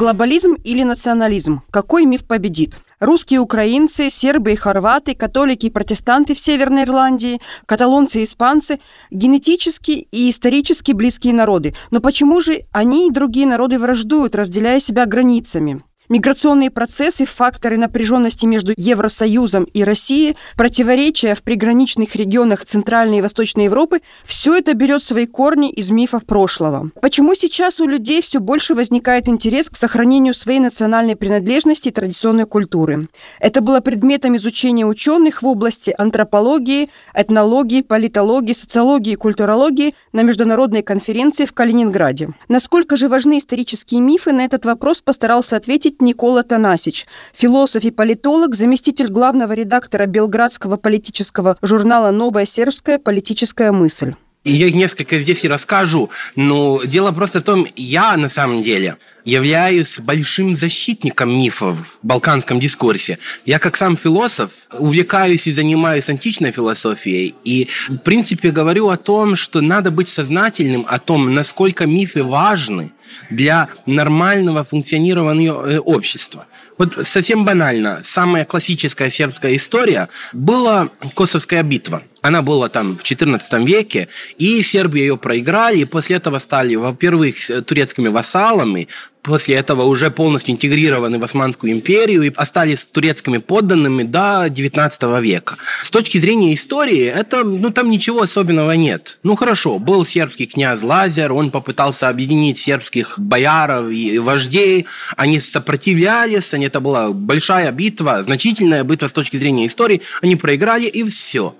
Глобализм или национализм? Какой миф победит? Русские украинцы, сербы и хорваты, католики и протестанты в Северной Ирландии, каталонцы и испанцы – генетически и исторически близкие народы. Но почему же они и другие народы враждуют, разделяя себя границами? Миграционные процессы, факторы напряженности между Евросоюзом и Россией, противоречия в приграничных регионах Центральной и Восточной Европы – все это берет свои корни из мифов прошлого. Почему сейчас у людей все больше возникает интерес к сохранению своей национальной принадлежности и традиционной культуры? Это было предметом изучения ученых в области антропологии, этнологии, политологии, социологии и культурологии на международной конференции в Калининграде. Насколько же важны исторические мифы, на этот вопрос постарался ответить Никола Танасич, философ и политолог, заместитель главного редактора белградского политического журнала «Новая сербская политическая мысль». Их несколько здесь и расскажу, но дело просто в том, я на самом деле являюсь большим защитником мифов в балканском дискурсе. Я как сам философ увлекаюсь и занимаюсь античной философией и, в принципе, говорю о том, что надо быть сознательным о том, насколько мифы важны для нормального функционирования э, общества. Вот совсем банально, самая классическая сербская история была Косовская битва. Она была там в XIV веке, и сербы ее проиграли, и после этого стали, во-первых, турецкими вассалами, после этого уже полностью интегрированы в Османскую империю и остались турецкими подданными до 19 века. С точки зрения истории, это, ну, там ничего особенного нет. Ну, хорошо, был сербский князь Лазер, он попытался объединить сербских бояров и вождей, они сопротивлялись, они, это была большая битва, значительная битва с точки зрения истории, они проиграли, и все.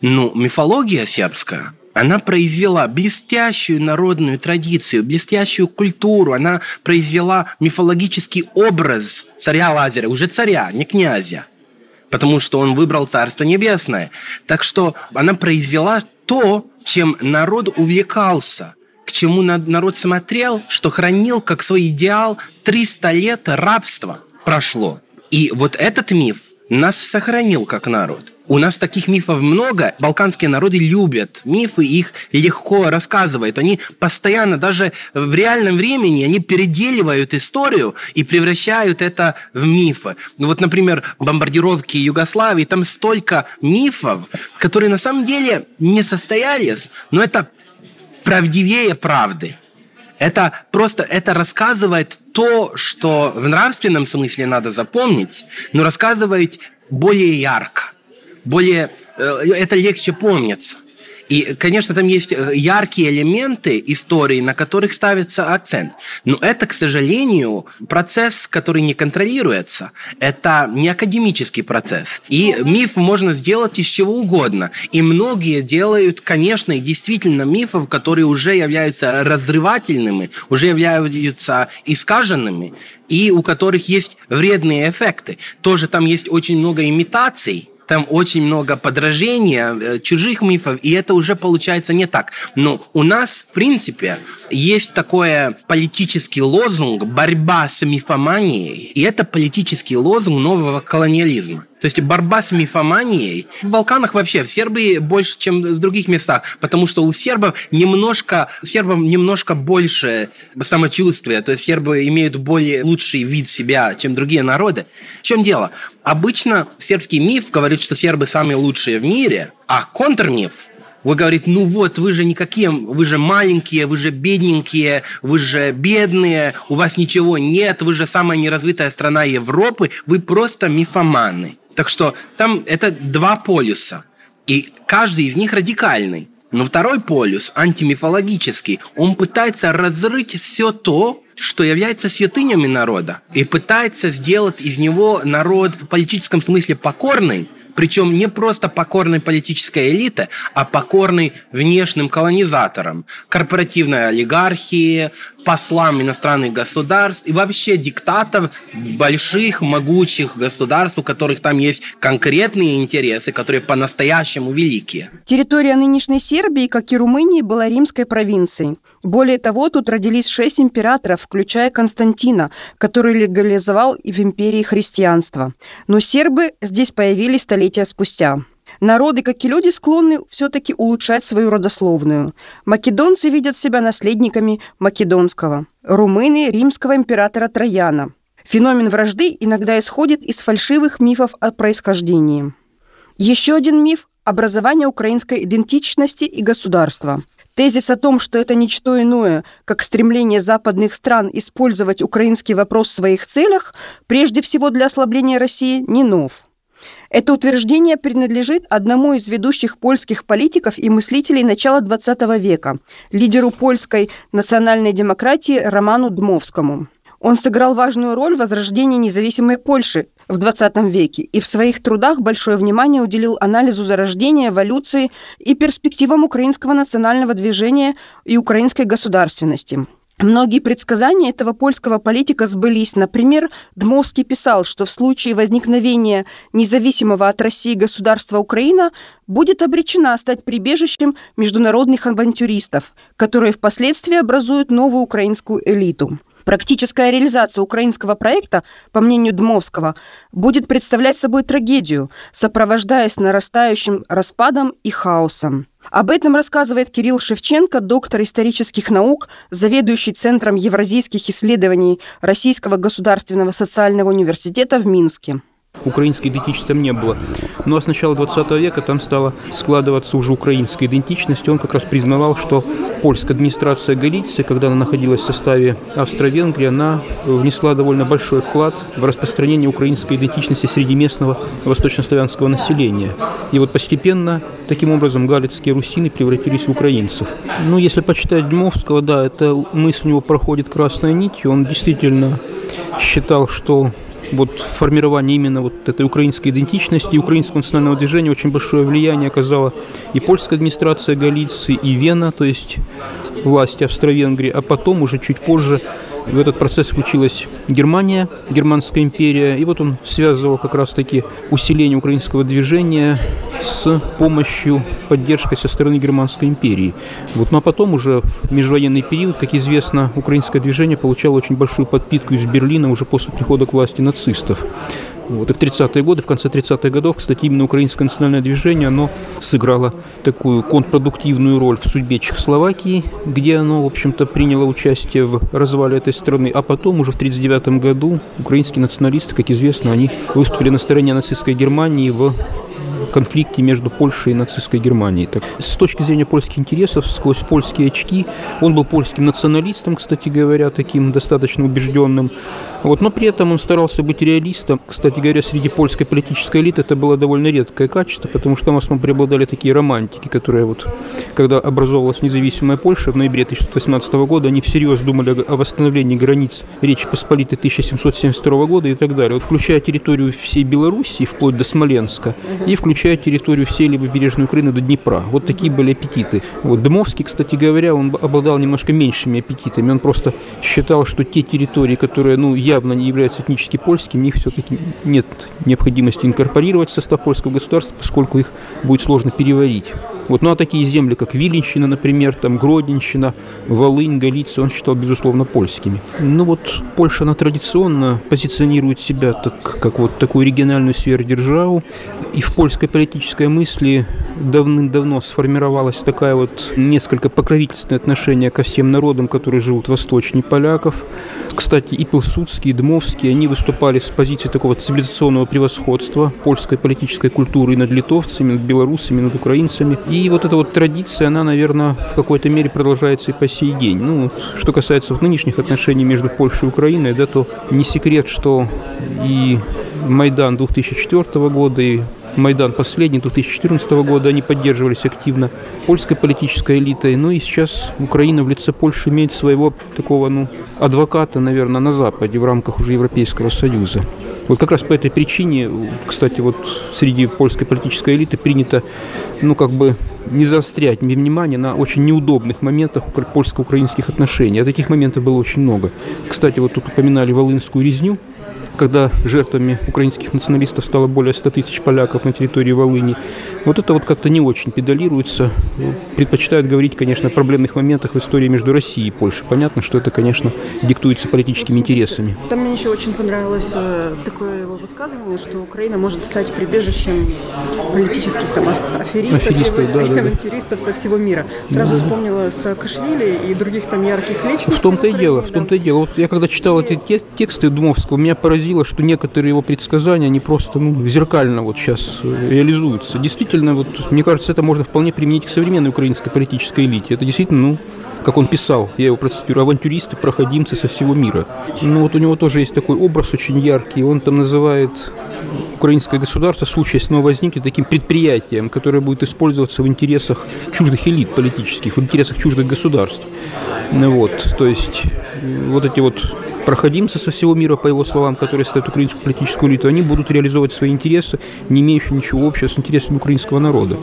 Ну, мифология сербская – она произвела блестящую народную традицию, блестящую культуру. Она произвела мифологический образ царя Лазаря, уже царя, не князя. Потому что он выбрал Царство Небесное. Так что она произвела то, чем народ увлекался, к чему народ смотрел, что хранил как свой идеал 300 лет рабства прошло. И вот этот миф нас сохранил как народ. У нас таких мифов много. Балканские народы любят мифы, их легко рассказывают. Они постоянно, даже в реальном времени, они переделивают историю и превращают это в мифы. Ну вот, например, бомбардировки Югославии, там столько мифов, которые на самом деле не состоялись, но это правдивее правды. Это просто это рассказывает то, что в нравственном смысле надо запомнить, но рассказывает более ярко более, э, это легче помнится. И, конечно, там есть э, яркие элементы истории, на которых ставится акцент. Но это, к сожалению, процесс, который не контролируется. Это не академический процесс. И миф можно сделать из чего угодно. И многие делают, конечно, и действительно мифов, которые уже являются разрывательными, уже являются искаженными, и у которых есть вредные эффекты. Тоже там есть очень много имитаций, там очень много подражения, э, чужих мифов, и это уже получается не так. Но у нас, в принципе, есть такой политический лозунг «борьба с мифоманией», и это политический лозунг нового колониализма. То есть борьба с мифоманией в Балканах вообще, в Сербии больше, чем в других местах, потому что у сербов немножко, сербов немножко больше самочувствия, то есть сербы имеют более лучший вид себя, чем другие народы. В чем дело? Обычно сербский миф говорит, что сербы самые лучшие в мире, а контрмиф вы говорите, ну вот, вы же никакие, вы же маленькие, вы же бедненькие, вы же бедные, у вас ничего нет, вы же самая неразвитая страна Европы, вы просто мифоманы. Так что там это два полюса. И каждый из них радикальный. Но второй полюс, антимифологический, он пытается разрыть все то, что является святынями народа, и пытается сделать из него народ в политическом смысле покорный, причем не просто покорной политической элиты, а покорной внешним колонизаторам, корпоративной олигархии, послам иностранных государств и вообще диктатов больших, могучих государств, у которых там есть конкретные интересы, которые по-настоящему великие. Территория нынешней Сербии, как и Румынии, была римской провинцией. Более того, тут родились шесть императоров, включая Константина, который легализовал и в империи христианство. Но сербы здесь появились столетия спустя. Народы, как и люди, склонны все-таки улучшать свою родословную. Македонцы видят себя наследниками македонского, румыны – римского императора Трояна. Феномен вражды иногда исходит из фальшивых мифов о происхождении. Еще один миф – образование украинской идентичности и государства. Тезис о том, что это ничто иное, как стремление западных стран использовать украинский вопрос в своих целях, прежде всего для ослабления России, не нов. Это утверждение принадлежит одному из ведущих польских политиков и мыслителей начала XX века, лидеру польской национальной демократии Роману Дмовскому. Он сыграл важную роль в возрождении независимой Польши в XX веке и в своих трудах большое внимание уделил анализу зарождения, эволюции и перспективам украинского национального движения и украинской государственности. Многие предсказания этого польского политика сбылись. Например, Дмовский писал, что в случае возникновения независимого от России государства Украина будет обречена стать прибежищем международных авантюристов, которые впоследствии образуют новую украинскую элиту. Практическая реализация украинского проекта, по мнению Дмовского, будет представлять собой трагедию, сопровождаясь нарастающим распадом и хаосом. Об этом рассказывает Кирилл Шевченко, доктор исторических наук, заведующий Центром евразийских исследований Российского государственного социального университета в Минске. Украинской идентичности там не было. Ну а с начала 20 века там стала складываться уже украинская идентичность. Он как раз признавал, что польская администрация Галиции, когда она находилась в составе Австро-Венгрии, она внесла довольно большой вклад в распространение украинской идентичности среди местного восточнославянского населения. И вот постепенно таким образом галицкие русины превратились в украинцев. Ну, если почитать Дмовского, да, эта мысль у него проходит красной нитью. Он действительно считал, что вот формирование именно вот этой украинской идентичности украинского национального движения очень большое влияние оказала и польская администрация Галиции, и Вена, то есть власти Австро-Венгрии, а потом уже чуть позже в этот процесс включилась Германия, Германская империя, и вот он связывал как раз-таки усиление украинского движения с помощью, поддержкой со стороны Германской империи. Вот, ну а потом уже в межвоенный период, как известно, украинское движение получало очень большую подпитку из Берлина уже после прихода к власти нацистов. Вот. И в 30-е годы, в конце 30-х годов, кстати, именно украинское национальное движение, оно сыграло такую контрпродуктивную роль в судьбе Чехословакии, где оно, в общем-то, приняло участие в развале этой страны. А потом, уже в 1939 году, украинские националисты, как известно, они выступили на стороне нацистской Германии в конфликте между Польшей и нацистской Германией. Так, с точки зрения польских интересов, сквозь польские очки, он был польским националистом, кстати говоря, таким достаточно убежденным. Вот, но при этом он старался быть реалистом. Кстати говоря, среди польской политической элиты это было довольно редкое качество, потому что там в основном преобладали такие романтики, которые вот, когда образовалась независимая Польша в ноябре 1918 года, они всерьез думали о восстановлении границ Речи Посполитой 1772 года и так далее, вот, включая территорию всей Белоруссии, вплоть до Смоленска, и включая территорию всей левобережной Украины до Днепра. Вот такие были аппетиты. Вот Дымовский, кстати говоря, он обладал немножко меньшими аппетитами. Он просто считал, что те территории, которые, ну, явно не являются этнически польскими, их все-таки нет необходимости инкорпорировать в состав польского государства, поскольку их будет сложно переварить. Вот, ну а такие земли, как Виленщина, например, там Гродненщина, Волынь, Галиция, он считал, безусловно, польскими. Ну вот Польша, она традиционно позиционирует себя так, как вот такую региональную сверхдержаву, и в польской политической мысли давным-давно сформировалась такая вот несколько покровительственное отношение ко всем народам, которые живут восточнее поляков. Кстати, и Пилсудский, и Дмовский, они выступали с позиции такого цивилизационного превосходства польской политической культуры над литовцами, над белорусами, над украинцами. И вот эта вот традиция, она, наверное, в какой-то мере продолжается и по сей день. Ну, что касается вот нынешних отношений между Польшей и Украиной, да, то не секрет, что и Майдан 2004 года, и Майдан последний 2014 года, они поддерживались активно польской политической элитой. Ну и сейчас Украина в лице Польши имеет своего такого, ну, адвоката, наверное, на Западе в рамках уже Европейского Союза. Вот как раз по этой причине, кстати, вот среди польской политической элиты принято, ну, как бы не заострять внимание на очень неудобных моментах польско-украинских отношений. А таких моментов было очень много. Кстати, вот тут упоминали Волынскую резню, когда жертвами украинских националистов стало более 100 тысяч поляков на территории Волыни. Вот это вот как-то не очень педалируется. Предпочитают говорить, конечно, о проблемных моментах в истории между Россией и Польшей. Понятно, что это, конечно, диктуется политическими интересами. Там мне еще очень понравилось э, такое его высказывание, что Украина может стать прибежищем политических там, аферистов, аферистов да, и авантюристов да. со всего мира. Сразу да. вспомнила Саакашвили и других там ярких личностей. В том-то и дело, в том-то и дело. Вот я когда читал эти тексты Думовского, меня поразило, что некоторые его предсказания, они просто ну, зеркально вот сейчас э, реализуются. Действительно, вот, мне кажется, это можно вполне применить к современной украинской политической элите. Это действительно, ну, как он писал, я его процитирую, авантюристы, проходимцы со всего мира. Ну вот у него тоже есть такой образ очень яркий, он там называет украинское государство в случае, если оно возникнет, таким предприятием, которое будет использоваться в интересах чуждых элит политических, в интересах чуждых государств. Ну вот, то есть вот эти вот проходимцы со всего мира, по его словам, которые ставят украинскую политическую элиту, они будут реализовывать свои интересы, не имеющие ничего общего с интересами украинского народа.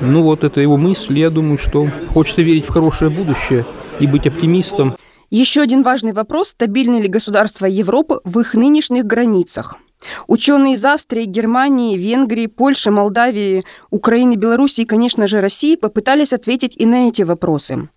Ну вот, это его мысль. Я думаю, что хочется верить в хорошее будущее и быть оптимистом. Еще один важный вопрос – стабильны ли государства Европы в их нынешних границах? Ученые из Австрии, Германии, Венгрии, Польши, Молдавии, Украины, Белоруссии и, конечно же, России попытались ответить и на эти вопросы.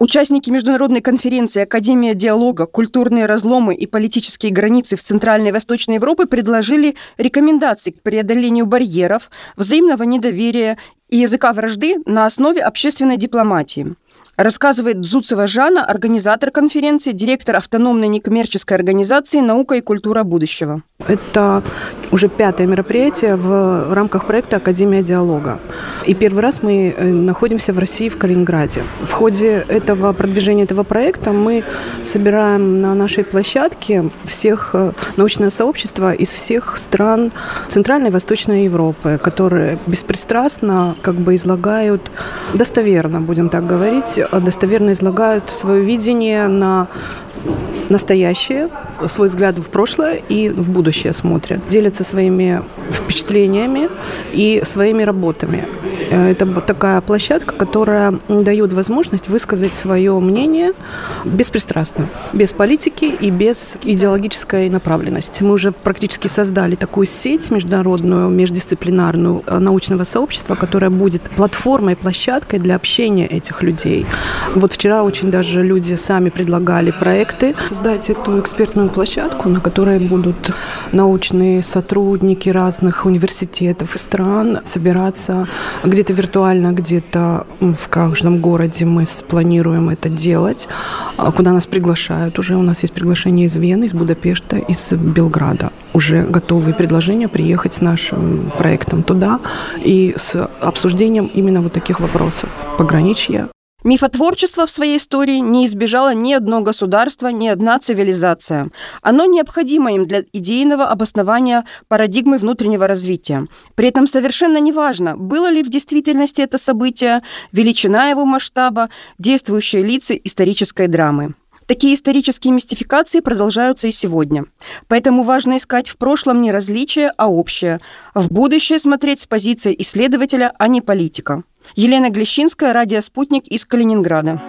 Участники международной конференции «Академия диалога. Культурные разломы и политические границы в Центральной и Восточной Европе» предложили рекомендации к преодолению барьеров, взаимного недоверия и языка вражды на основе общественной дипломатии – Рассказывает Дзуцева Жанна, организатор конференции, директор автономной некоммерческой организации «Наука и культура будущего». Это уже пятое мероприятие в рамках проекта «Академия диалога». И первый раз мы э, находимся в России, в Калининграде. В ходе этого продвижения этого проекта мы собираем на нашей площадке всех э, научное сообщество из всех стран Центральной и Восточной Европы, которые беспристрастно как бы излагают, достоверно, будем так говорить, достоверно излагают свое видение на настоящее, свой взгляд в прошлое и в будущее смотрят. Делятся своими впечатлениями и своими работами. Э, это такая площадка, которая дает возможность высказать свое мнение беспристрастно, без политики и без идеологической направленности. Мы уже практически создали такую сеть международную, междисциплинарную э, научного сообщества, которая будет платформой, площадкой для общения этих людей. Вот вчера очень даже люди сами предлагали проекты создать эту экспертную площадку, на которой будут научные сотрудники разных университетов и стран собираться, где где-то виртуально, где-то в каждом городе мы спланируем это делать, а куда нас приглашают. Уже у нас есть приглашение из Вены, из Будапешта, из Белграда. Уже готовые предложения приехать с нашим проектом туда и с обсуждением именно вот таких вопросов. Пограничья, Мифотворчество в своей истории не избежало ни одно государство, ни одна цивилизация. Оно необходимо им для идейного обоснования парадигмы внутреннего развития. При этом совершенно неважно, было ли в действительности это событие, величина его масштаба, действующие лица исторической драмы. Такие исторические мистификации продолжаются и сегодня. Поэтому важно искать в прошлом не различия, а общее. В будущее смотреть с позиции исследователя, а не политика. Елена Глещинская, радио «Спутник» из Калининграда.